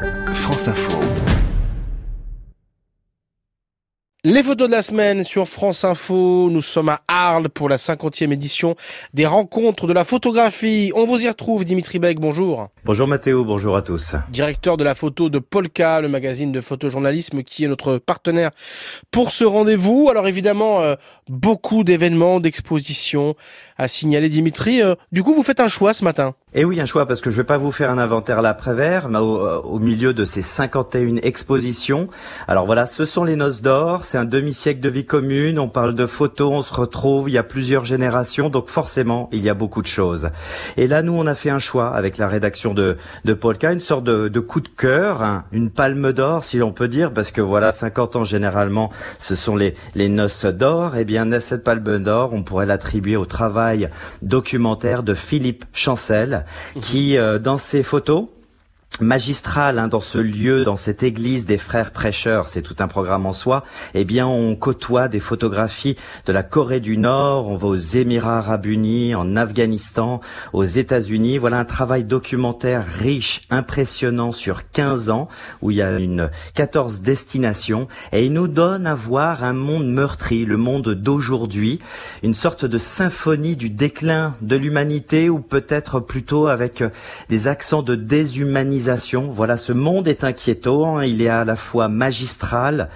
France Info. Les photos de la semaine sur France Info. Nous sommes à Arles pour la 50e édition des rencontres de la photographie. On vous y retrouve, Dimitri Beck. Bonjour. Bonjour Mathéo, bonjour à tous. Directeur de la photo de Polka, le magazine de photojournalisme qui est notre partenaire pour ce rendez-vous. Alors évidemment, euh, beaucoup d'événements, d'expositions à signaler, Dimitri. Euh, du coup, vous faites un choix ce matin. Eh oui, un choix parce que je vais pas vous faire un inventaire l'après-vert, mais au, euh, au, milieu de ces 51 expositions. Alors voilà, ce sont les noces d'or, c'est un demi-siècle de vie commune, on parle de photos, on se retrouve, il y a plusieurs générations, donc forcément, il y a beaucoup de choses. Et là, nous, on a fait un choix avec la rédaction de, de Polka, une sorte de, de coup de cœur, hein, une palme d'or, si l'on peut dire, parce que voilà, 50 ans généralement, ce sont les, les noces d'or. Eh bien, cette palme d'or, on pourrait l'attribuer au travail documentaire de Philippe Chancel, qui, euh, dans ses photos, magistral hein, dans ce lieu, dans cette église des frères prêcheurs, c'est tout un programme en soi, eh bien on côtoie des photographies de la Corée du Nord, on va aux Émirats arabes unis, en Afghanistan, aux États-Unis. Voilà un travail documentaire riche, impressionnant sur 15 ans, où il y a une 14 destinations, et il nous donne à voir un monde meurtri, le monde d'aujourd'hui, une sorte de symphonie du déclin de l'humanité, ou peut-être plutôt avec des accents de déshumanisation voilà, ce monde est inquiétant. Il est à la fois magistral,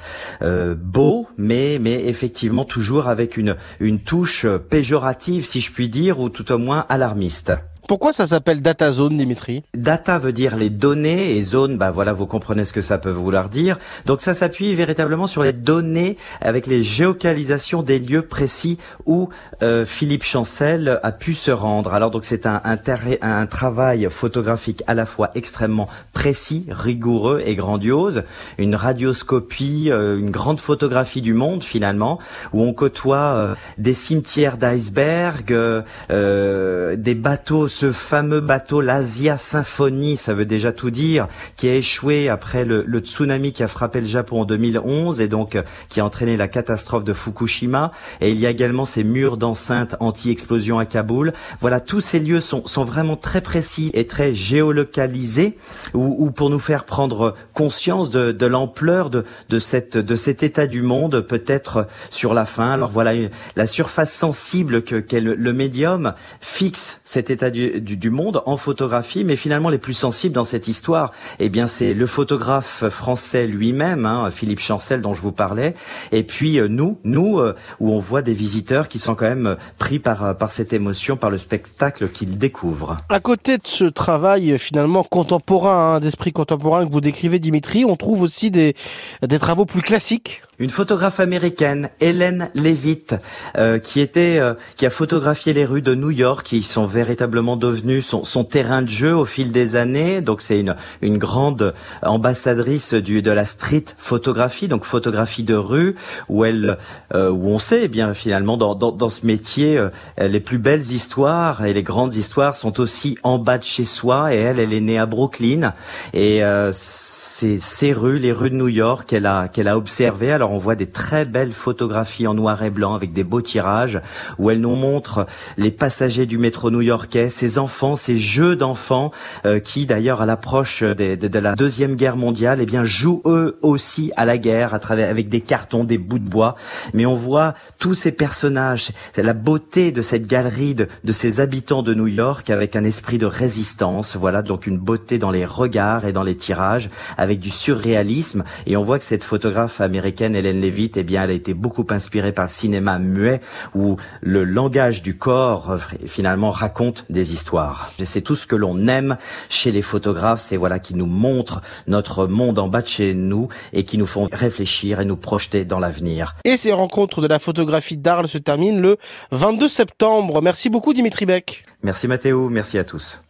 euh, beau, mais mais effectivement toujours avec une une touche péjorative, si je puis dire, ou tout au moins alarmiste. Pourquoi ça s'appelle data zone, Dimitri? Data veut dire les données et zone, bah voilà, vous comprenez ce que ça peut vouloir dire. Donc ça s'appuie véritablement sur les données avec les géocalisations des lieux précis où euh, Philippe Chancel a pu se rendre. Alors donc c'est un, un, travail photographique à la fois extrêmement précis, rigoureux et grandiose, une radioscopie, euh, une grande photographie du monde finalement, où on côtoie euh, des cimetières d'icebergs, euh, des bateaux ce fameux bateau, l'Asia Symphony, ça veut déjà tout dire, qui a échoué après le, tsunami qui a frappé le Japon en 2011 et donc euh, qui a entraîné la catastrophe de Fukushima. Et il y a également ces murs d'enceinte anti-explosion à Kaboul. Voilà, tous ces lieux sont, sont vraiment très précis et très géolocalisés, ou, pour nous faire prendre conscience de, l'ampleur de, de, cette, de cet état du monde, peut-être sur la fin. Alors voilà, la surface sensible que qu'est le, le médium fixe cet état du du, monde en photographie, mais finalement les plus sensibles dans cette histoire, eh bien c'est le photographe français lui-même, hein, Philippe Chancel dont je vous parlais, et puis euh, nous, nous euh, où on voit des visiteurs qui sont quand même euh, pris par par cette émotion, par le spectacle qu'ils découvrent. À côté de ce travail finalement contemporain, hein, d'esprit contemporain que vous décrivez, Dimitri, on trouve aussi des des travaux plus classiques une photographe américaine, Hélène Levitt, euh, qui était, euh, qui a photographié les rues de New York, qui sont véritablement devenues son, terrain de jeu au fil des années. Donc c'est une une grande ambassadrice du de la street photographie, donc photographie de rue, où elle, euh, où on sait eh bien finalement dans dans, ce métier, les plus belles histoires et les grandes histoires sont aussi en bas de chez soi. Et elle, elle est née à Brooklyn et c'est ces rues, les rues de New York, qu'elle a qu'elle a observé. Alors on voit des très belles photographies en noir et blanc avec des beaux tirages où elle nous montre les passagers du métro new-yorkais, ces enfants, ces jeux d'enfants euh, qui d'ailleurs à l'approche de, la deuxième guerre mondiale, eh bien jouent eux aussi à la guerre à travers avec des cartons, des bouts de bois. Mais on voit tous ces personnages, la beauté de cette galerie de, de ces habitants de New York avec un esprit de résistance. Voilà donc une beauté dans les regards et dans les tirages avec du surréalisme. Et on voit que cette photographe américaine Hélène Lévite, eh bien, elle a été beaucoup inspirée par le cinéma muet où le langage du corps euh, finalement raconte des histoires. C'est tout ce que l'on aime chez les photographes, c'est voilà qui nous montrent notre monde en bas de chez nous et qui nous font réfléchir et nous projeter dans l'avenir. Et ces rencontres de la photographie d'Arles se terminent le 22 septembre. Merci beaucoup Dimitri Beck. Merci Mathéo, merci à tous.